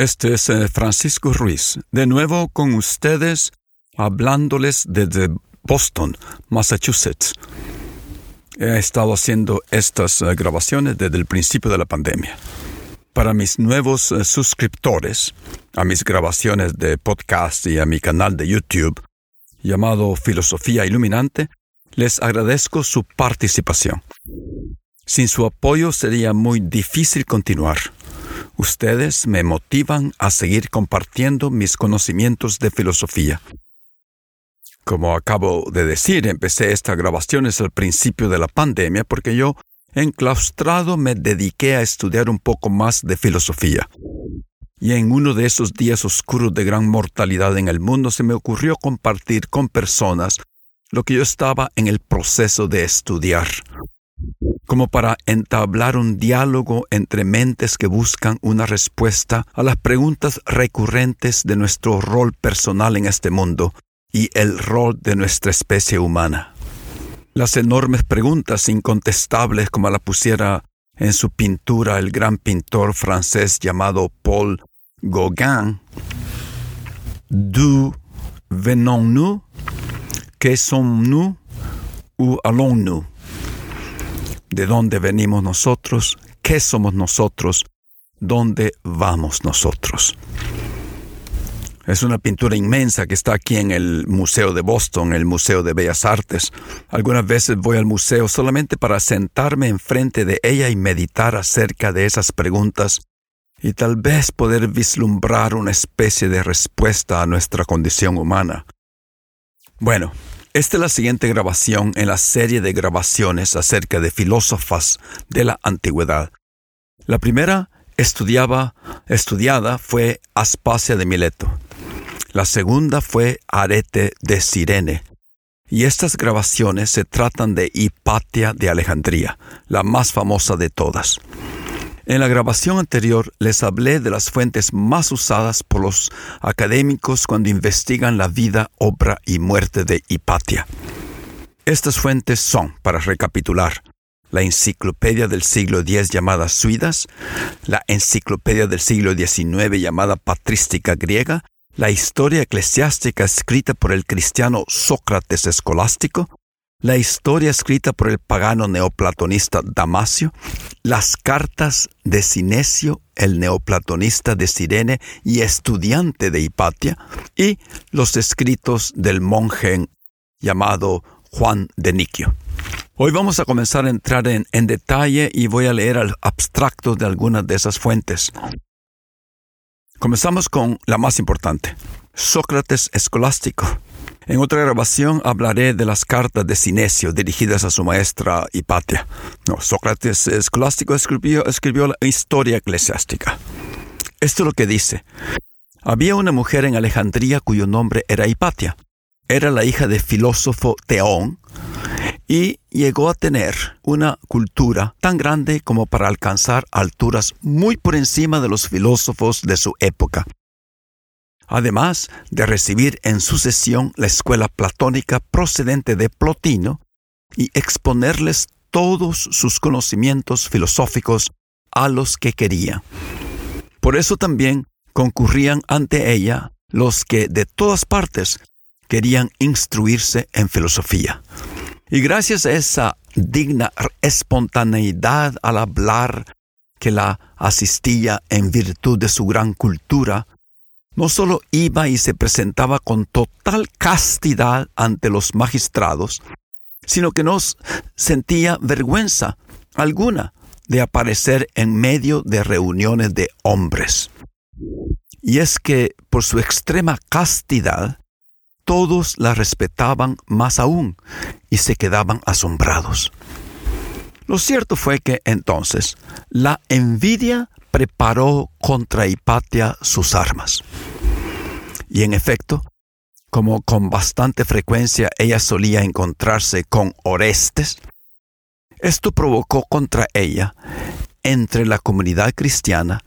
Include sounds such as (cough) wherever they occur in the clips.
Este es eh, Francisco Ruiz, de nuevo con ustedes, hablándoles desde Boston, Massachusetts. He estado haciendo estas eh, grabaciones desde el principio de la pandemia. Para mis nuevos eh, suscriptores, a mis grabaciones de podcast y a mi canal de YouTube, llamado Filosofía Iluminante, les agradezco su participación. Sin su apoyo sería muy difícil continuar. Ustedes me motivan a seguir compartiendo mis conocimientos de filosofía. Como acabo de decir, empecé estas grabaciones al principio de la pandemia porque yo, enclaustrado, me dediqué a estudiar un poco más de filosofía. Y en uno de esos días oscuros de gran mortalidad en el mundo se me ocurrió compartir con personas lo que yo estaba en el proceso de estudiar como para entablar un diálogo entre mentes que buscan una respuesta a las preguntas recurrentes de nuestro rol personal en este mundo y el rol de nuestra especie humana. Las enormes preguntas incontestables como la pusiera en su pintura el gran pintor francés llamado Paul Gauguin. D'où venons-nous? Que sommes-nous? Allons-nous? De dónde venimos nosotros, qué somos nosotros, dónde vamos nosotros. Es una pintura inmensa que está aquí en el Museo de Boston, el Museo de Bellas Artes. Algunas veces voy al museo solamente para sentarme enfrente de ella y meditar acerca de esas preguntas y tal vez poder vislumbrar una especie de respuesta a nuestra condición humana. Bueno, esta es la siguiente grabación en la serie de grabaciones acerca de filósofas de la antigüedad. La primera estudiaba, estudiada fue Aspasia de Mileto. La segunda fue Arete de Sirene. Y estas grabaciones se tratan de Hipatia de Alejandría, la más famosa de todas. En la grabación anterior les hablé de las fuentes más usadas por los académicos cuando investigan la vida, obra y muerte de Hipatia. Estas fuentes son, para recapitular, la enciclopedia del siglo X llamada Suidas, la enciclopedia del siglo XIX llamada Patrística griega, la historia eclesiástica escrita por el cristiano Sócrates escolástico, la historia escrita por el pagano neoplatonista Damasio, las cartas de Sinesio, el neoplatonista de Sirene y estudiante de Hipatia, y los escritos del monje llamado Juan de Niquio. Hoy vamos a comenzar a entrar en, en detalle y voy a leer el abstracto de algunas de esas fuentes. Comenzamos con la más importante, Sócrates escolástico. En otra grabación hablaré de las cartas de Sinesio dirigidas a su maestra Hipatia. Sócrates escolástico escribió, escribió la historia eclesiástica. Esto es lo que dice. Había una mujer en Alejandría cuyo nombre era Hipatia. Era la hija de filósofo Teón y llegó a tener una cultura tan grande como para alcanzar alturas muy por encima de los filósofos de su época además de recibir en sucesión la escuela platónica procedente de Plotino y exponerles todos sus conocimientos filosóficos a los que quería. Por eso también concurrían ante ella los que de todas partes querían instruirse en filosofía. Y gracias a esa digna espontaneidad al hablar que la asistía en virtud de su gran cultura, no solo iba y se presentaba con total castidad ante los magistrados, sino que no sentía vergüenza alguna de aparecer en medio de reuniones de hombres. Y es que por su extrema castidad, todos la respetaban más aún y se quedaban asombrados. Lo cierto fue que entonces la envidia preparó contra Hipatia sus armas. Y en efecto, como con bastante frecuencia ella solía encontrarse con Orestes, esto provocó contra ella, entre la comunidad cristiana,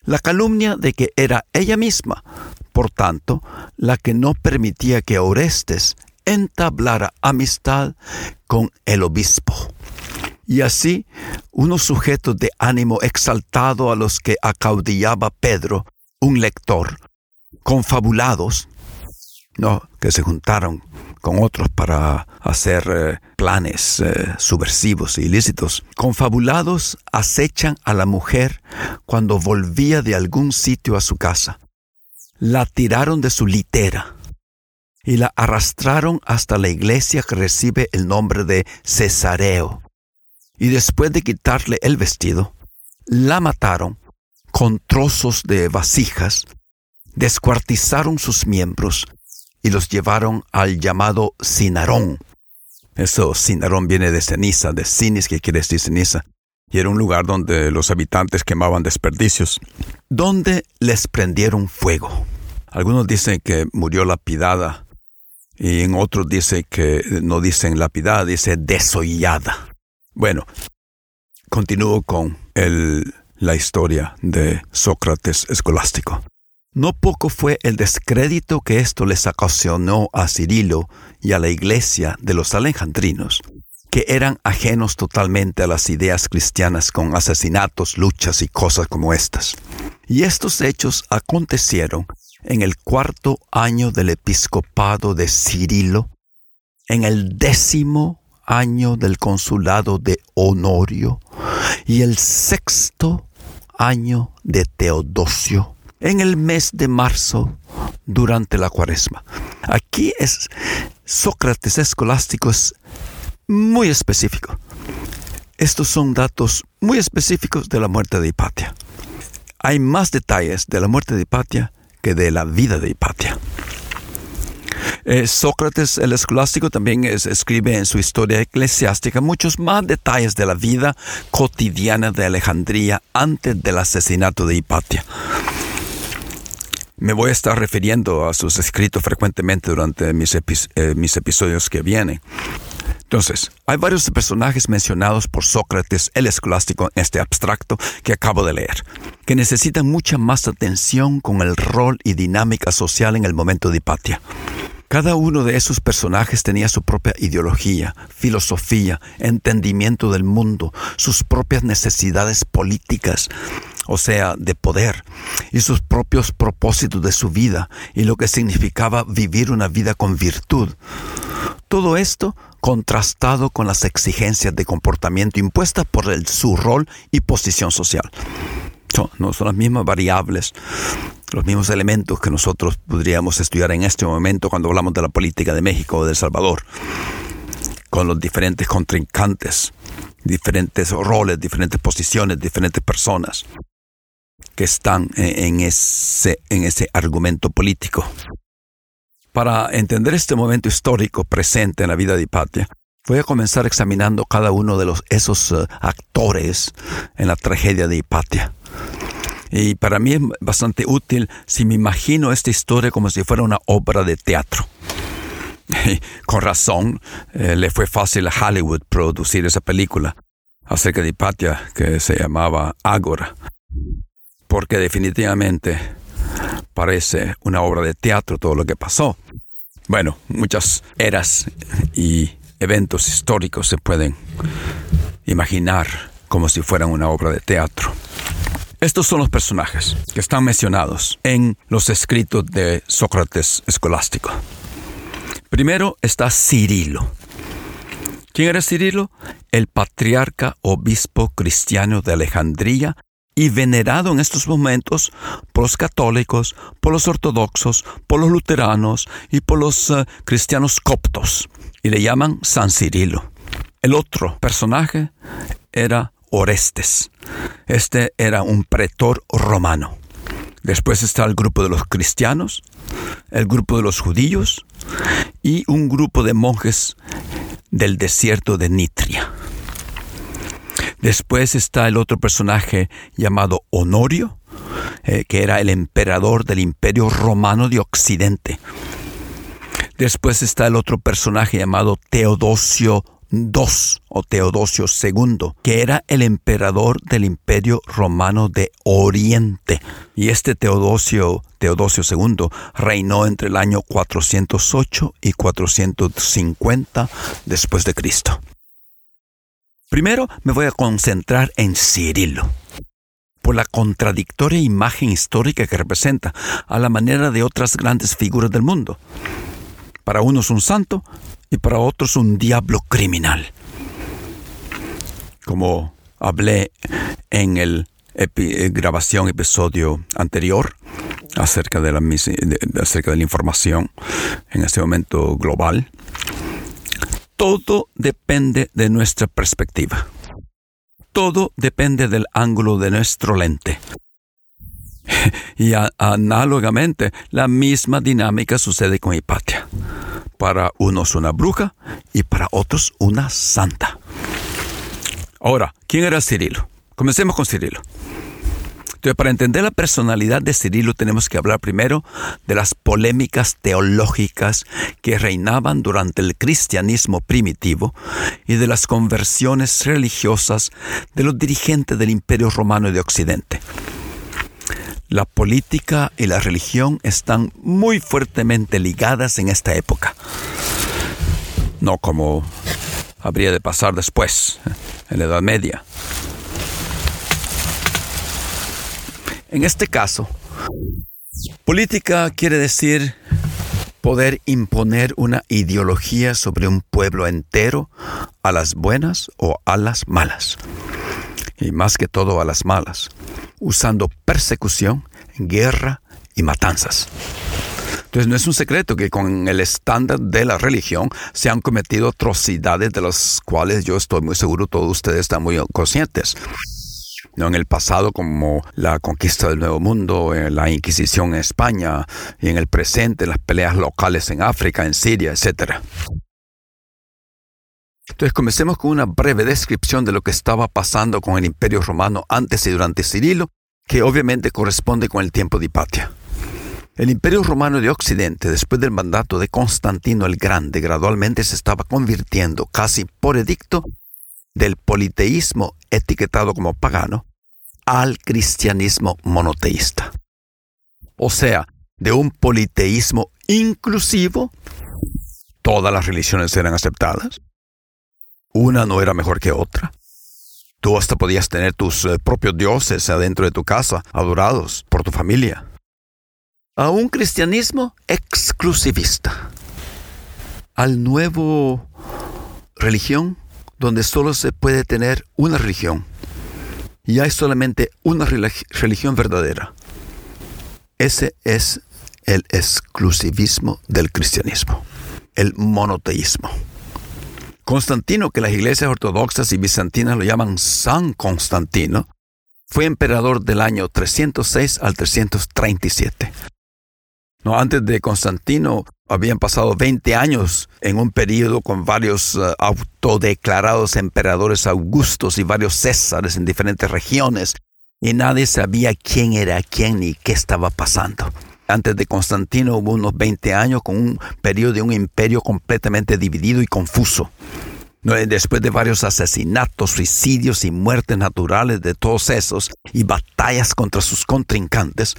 la calumnia de que era ella misma, por tanto, la que no permitía que Orestes entablara amistad con el obispo. Y así, unos sujetos de ánimo exaltado a los que acaudillaba Pedro, un lector, confabulados, no, que se juntaron con otros para hacer eh, planes eh, subversivos e ilícitos. Confabulados acechan a la mujer cuando volvía de algún sitio a su casa. La tiraron de su litera y la arrastraron hasta la iglesia que recibe el nombre de Cesareo. Y después de quitarle el vestido, la mataron con trozos de vasijas, descuartizaron sus miembros y los llevaron al llamado Cinarón. Eso, Cinarón viene de ceniza, de cinis, que quiere decir ceniza, y era un lugar donde los habitantes quemaban desperdicios, donde les prendieron fuego. Algunos dicen que murió lapidada, y en otros dice que no dicen lapidada, dice desollada. Bueno, continúo con el, la historia de Sócrates escolástico. No poco fue el descrédito que esto les ocasionó a Cirilo y a la iglesia de los alejandrinos, que eran ajenos totalmente a las ideas cristianas con asesinatos, luchas y cosas como estas. Y estos hechos acontecieron en el cuarto año del episcopado de Cirilo, en el décimo año del consulado de Honorio y el sexto año de Teodosio en el mes de marzo durante la cuaresma. Aquí es Sócrates escolástico es muy específico. Estos son datos muy específicos de la muerte de Hipatia. Hay más detalles de la muerte de Hipatia que de la vida de Hipatia. Eh, Sócrates el escolástico también escribe en su historia eclesiástica muchos más detalles de la vida cotidiana de Alejandría antes del asesinato de Hipatia. Me voy a estar refiriendo a sus escritos frecuentemente durante mis, eh, mis episodios que vienen. Entonces, hay varios personajes mencionados por Sócrates el escolástico este abstracto que acabo de leer, que necesitan mucha más atención con el rol y dinámica social en el momento de Hipatia. Cada uno de esos personajes tenía su propia ideología, filosofía, entendimiento del mundo, sus propias necesidades políticas, o sea, de poder, y sus propios propósitos de su vida y lo que significaba vivir una vida con virtud. Todo esto contrastado con las exigencias de comportamiento impuestas por su rol y posición social. No son las mismas variables, los mismos elementos que nosotros podríamos estudiar en este momento cuando hablamos de la política de México o de El Salvador, con los diferentes contrincantes, diferentes roles, diferentes posiciones, diferentes personas que están en ese, en ese argumento político. Para entender este momento histórico presente en la vida de Hipatia, voy a comenzar examinando cada uno de los, esos eh, actores en la tragedia de Hipatia. Y para mí es bastante útil si me imagino esta historia como si fuera una obra de teatro. (laughs) con razón, eh, le fue fácil a Hollywood producir esa película acerca de Hipatia que se llamaba Ágora porque definitivamente parece una obra de teatro todo lo que pasó. Bueno, muchas eras y eventos históricos se pueden imaginar como si fueran una obra de teatro. Estos son los personajes que están mencionados en los escritos de Sócrates escolástico. Primero está Cirilo. ¿Quién era Cirilo? El patriarca obispo cristiano de Alejandría y venerado en estos momentos por los católicos, por los ortodoxos, por los luteranos y por los eh, cristianos coptos, y le llaman San Cirilo. El otro personaje era Orestes. Este era un pretor romano. Después está el grupo de los cristianos, el grupo de los judíos y un grupo de monjes del desierto de Nitria. Después está el otro personaje llamado Honorio, eh, que era el emperador del imperio romano de Occidente. Después está el otro personaje llamado Teodosio II o Teodosio II, que era el emperador del imperio romano de Oriente. Y este Teodosio, Teodosio II reinó entre el año 408 y 450 después de Cristo. Primero me voy a concentrar en Cirilo por la contradictoria imagen histórica que representa, a la manera de otras grandes figuras del mundo. Para unos un santo y para otros un diablo criminal. Como hablé en el eh, grabación episodio anterior acerca de, la, acerca de la información en este momento global, todo depende de nuestra perspectiva. Todo depende del ángulo de nuestro lente. (laughs) Y análogamente, la misma dinámica sucede con Hipatia. Para unos una bruja y para otros una santa. Ahora, ¿quién era Cirilo? Comencemos con Cirilo. Entonces, para entender la personalidad de Cirilo tenemos que hablar primero de las polémicas teológicas que reinaban durante el cristianismo primitivo y de las conversiones religiosas de los dirigentes del Imperio Romano de Occidente. La política y la religión están muy fuertemente ligadas en esta época. No como habría de pasar después, en la Edad Media. En este caso, política quiere decir poder imponer una ideología sobre un pueblo entero a las buenas o a las malas. Y más que todo a las malas, usando persecución, guerra y matanzas. Entonces no es un secreto que con el estándar de la religión se han cometido atrocidades de las cuales yo estoy muy seguro todos ustedes están muy conscientes. ¿no? en el pasado como la conquista del Nuevo Mundo, eh, la Inquisición en España y en el presente las peleas locales en África, en Siria, etc. Entonces comencemos con una breve descripción de lo que estaba pasando con el Imperio Romano antes y durante Cirilo, que obviamente corresponde con el tiempo de Hipatia. El Imperio Romano de Occidente, después del mandato de Constantino el Grande, gradualmente se estaba convirtiendo casi por edicto del politeísmo etiquetado como pagano al cristianismo monoteísta. O sea, de un politeísmo inclusivo, todas las religiones eran aceptadas. Una no era mejor que otra. Tú hasta podías tener tus eh, propios dioses adentro de tu casa, adorados por tu familia. A un cristianismo exclusivista. Al nuevo religión donde solo se puede tener una religión y hay solamente una religión verdadera. Ese es el exclusivismo del cristianismo, el monoteísmo. Constantino, que las iglesias ortodoxas y bizantinas lo llaman San Constantino, fue emperador del año 306 al 337. No, antes de Constantino habían pasado 20 años en un periodo con varios eh, autodeclarados emperadores augustos y varios césares en diferentes regiones y nadie sabía quién era quién ni qué estaba pasando. Antes de Constantino hubo unos 20 años con un periodo de un imperio completamente dividido y confuso. Después de varios asesinatos, suicidios y muertes naturales de todos esos y batallas contra sus contrincantes,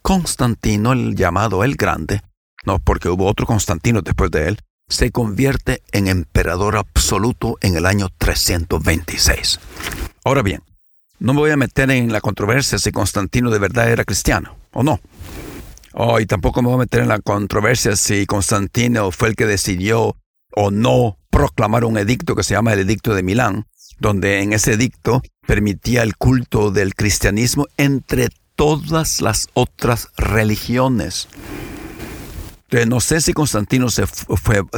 Constantino, el llamado el Grande, no porque hubo otro Constantino después de él, se convierte en emperador absoluto en el año 326. Ahora bien, no me voy a meter en la controversia si Constantino de verdad era cristiano o no. Oh, y tampoco me voy a meter en la controversia si Constantino fue el que decidió o no proclamar un edicto que se llama el Edicto de Milán, donde en ese edicto permitía el culto del cristianismo entre todas las otras religiones. no sé si Constantino se,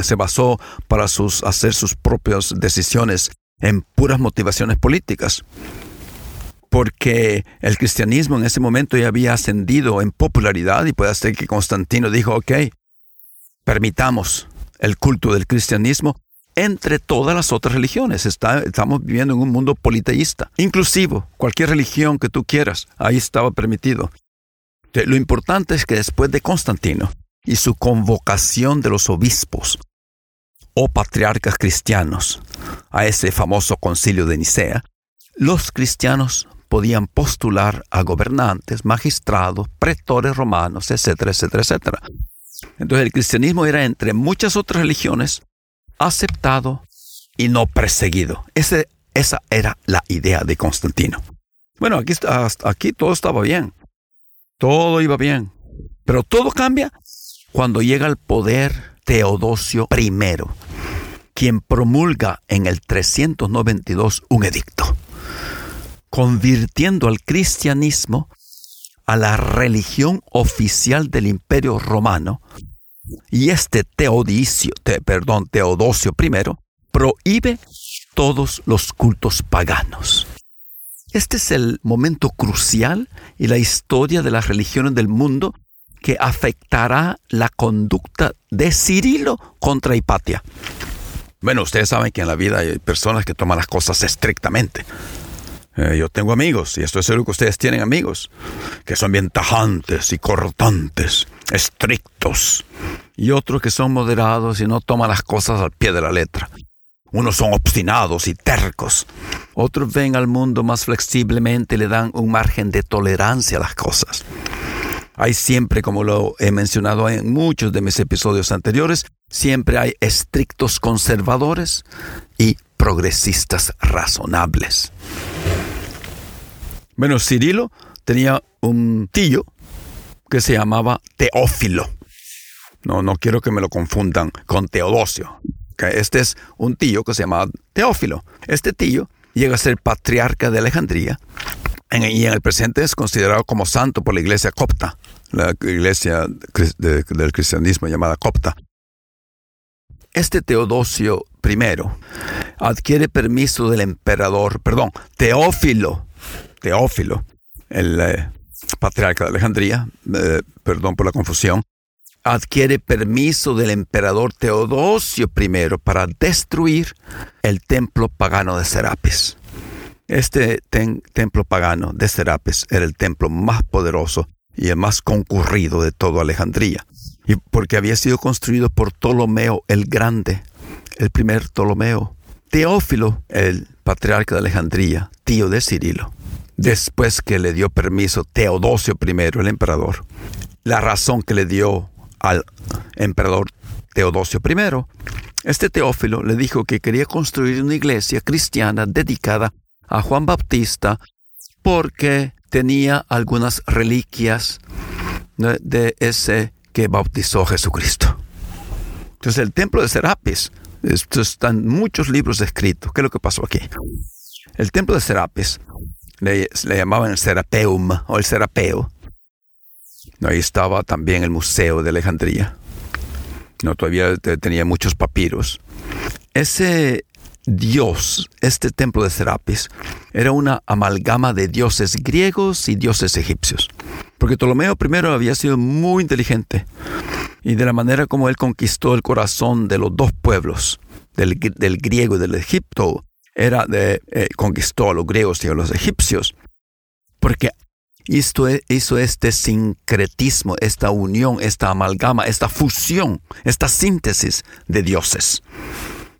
se basó para sus, hacer sus propias decisiones en puras motivaciones políticas, porque el cristianismo en ese momento ya había ascendido en popularidad y puede ser que Constantino dijo, ok, permitamos el culto del cristianismo entre todas las otras religiones. estamos viviendo en un mundo politeísta, inclusivo, cualquier religión que tú quieras, ahí estaba permitido. Lo importante es que después de Constantino y su convocación de los obispos o patriarcas cristianos a ese famoso concilio de Nicea, los cristianos podían postular a gobernantes, magistrados, pretores romanos, etcétera, etcétera, etcétera. Entonces el cristianismo era entre muchas otras religiones aceptado y no perseguido. esa era la idea de Constantino. Bueno, aquí, aquí todo estaba bien. Todo iba bien. Pero todo cambia cuando llega al poder Teodosio I, quien promulga en el 392 un edicto, convirtiendo al cristianismo a la religión oficial del imperio romano y este Teodosio, perdón, Teodosio I prohíbe todos los cultos paganos. Este es el momento crucial y la historia de las religiones del mundo que afectará la conducta de Cirilo contra Hipatia. Bueno, ustedes saben que en la vida hay personas que toman las cosas estrictamente. Eh, yo tengo amigos, y estoy seguro que ustedes tienen amigos, que son bien tajantes y cortantes, estrictos, y otros que son moderados y no toman las cosas al pie de la letra. Unos son obstinados y tercos. Otros ven al mundo más flexiblemente y le dan un margen de tolerancia a las cosas. Hay siempre, como lo he mencionado en muchos de mis episodios anteriores, siempre hay estrictos conservadores y progresistas razonables. Bueno, Cirilo tenía un tío que se llamaba Teófilo. No, no quiero que me lo confundan con Teodosio. Este es un tío que se llamaba Teófilo. Este tío llega a ser patriarca de Alejandría y en el presente es considerado como santo por la iglesia copta, la iglesia del cristianismo llamada copta. Este Teodosio I adquiere permiso del emperador, perdón, Teófilo, Teófilo, el eh, patriarca de Alejandría, eh, perdón por la confusión, adquiere permiso del emperador Teodosio I para destruir el templo pagano de Serapis. Este templo pagano de Serapis era el templo más poderoso y el más concurrido de toda Alejandría, y porque había sido construido por Ptolomeo el Grande, el primer Ptolomeo. Teófilo, el patriarca de Alejandría, tío de Cirilo, después que le dio permiso Teodosio I, el emperador, la razón que le dio al emperador Teodosio I, este Teófilo le dijo que quería construir una iglesia cristiana dedicada a Juan Bautista porque tenía algunas reliquias de ese que bautizó Jesucristo. Entonces el templo de Serapis, esto está en muchos libros escritos. ¿Qué es lo que pasó aquí? El templo de Serapis le, llamaban el Serapeum o el Serapeo. Ahí estaba también el Museo de Alejandría. No, todavía tenía muchos papiros. Ese Dios, este templo de Serapis, era una amalgama de dioses griegos y dioses egipcios. Porque Ptolomeo I había sido muy inteligente y de la manera como él conquistó el corazón de los dos pueblos, del, griego y del Egipto, era de eh, conquistó a los griegos y a los egipcios, porque esto hizo este sincretismo, esta unión, esta amalgama, esta fusión, esta síntesis de dioses.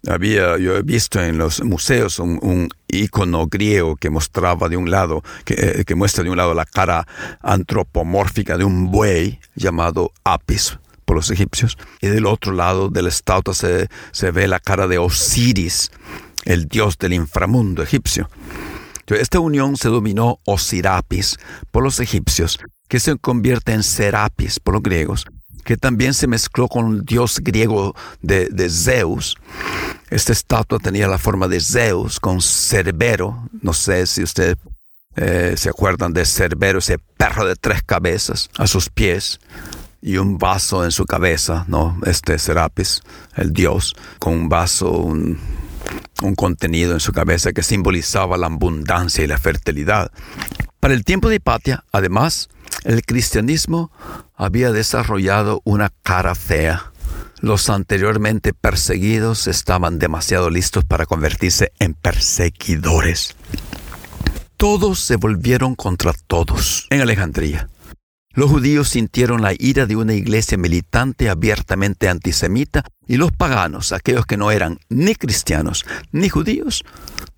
Había, yo he visto en los museos un, icono griego que mostraba de un lado, que, eh, que, muestra de un lado la cara antropomórfica de un buey llamado Apis por los egipcios, y del otro lado de la estatua se, se ve la cara de Osiris, el dios del inframundo egipcio. Esta unión se dominó Osirapis por los egipcios, que se convierte en Serapis por los griegos, que también se mezcló con el dios griego de, Zeus. Esta estatua tenía la forma de Zeus con Cerbero. No sé si ustedes eh, se acuerdan de Cerbero, ese perro de tres cabezas a sus pies y un vaso en su cabeza, ¿no? Este Serapis, el dios, con un vaso, un contenido en su cabeza que simbolizaba la abundancia y la fertilidad. Para el tiempo de Hipatia, además, el cristianismo había desarrollado una cara fea. Los anteriormente perseguidos estaban demasiado listos para convertirse en perseguidores. Todos se volvieron contra todos en Alejandría. Los judíos sintieron la ira de una iglesia militante abiertamente antisemita y los paganos, aquellos que no eran ni cristianos ni judíos,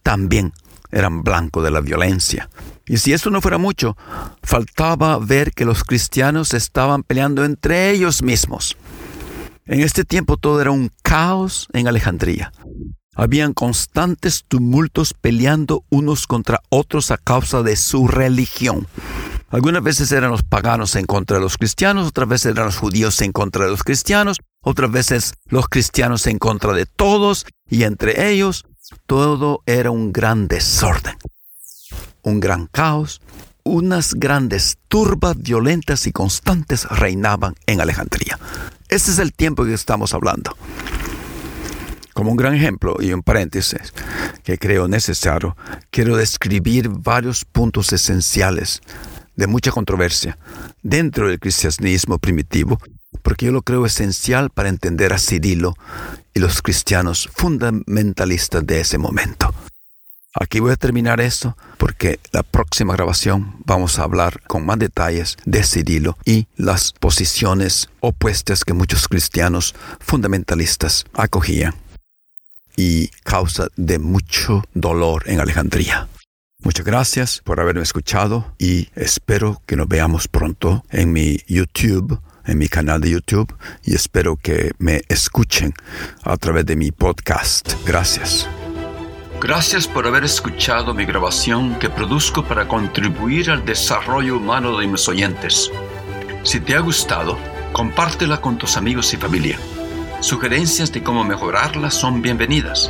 también eran blanco de la violencia. Y si esto no fuera mucho, faltaba ver que los cristianos estaban peleando entre ellos mismos. En este tiempo todo era un caos en Alejandría. Habían constantes tumultos peleando unos contra otros a causa de su religión. Algunas veces eran los paganos en contra de los cristianos, otras veces eran los judíos en contra de los cristianos, otras veces los cristianos en contra de todos, y entre ellos todo era un gran desorden, un gran caos, unas grandes turbas violentas y constantes reinaban en Alejandría. Ese es el tiempo que estamos hablando. Como un gran ejemplo y un paréntesis que creo necesario, quiero describir varios puntos esenciales de mucha controversia dentro del cristianismo primitivo, porque yo lo creo esencial para entender a Cirilo y los cristianos fundamentalistas de ese momento. Aquí voy a terminar esto porque la próxima grabación vamos a hablar con más detalles de Cirilo y las posiciones opuestas que muchos cristianos fundamentalistas acogían y causa de mucho dolor en Alejandría. Muchas gracias por haberme escuchado y espero que nos veamos pronto en mi YouTube, en mi canal de YouTube y espero que me escuchen a través de mi podcast. Gracias. Gracias por haber escuchado mi grabación que produzco para contribuir al desarrollo humano de mis oyentes. Si te ha gustado, compártela con tus amigos y familia. Sugerencias de cómo mejorarla son bienvenidas.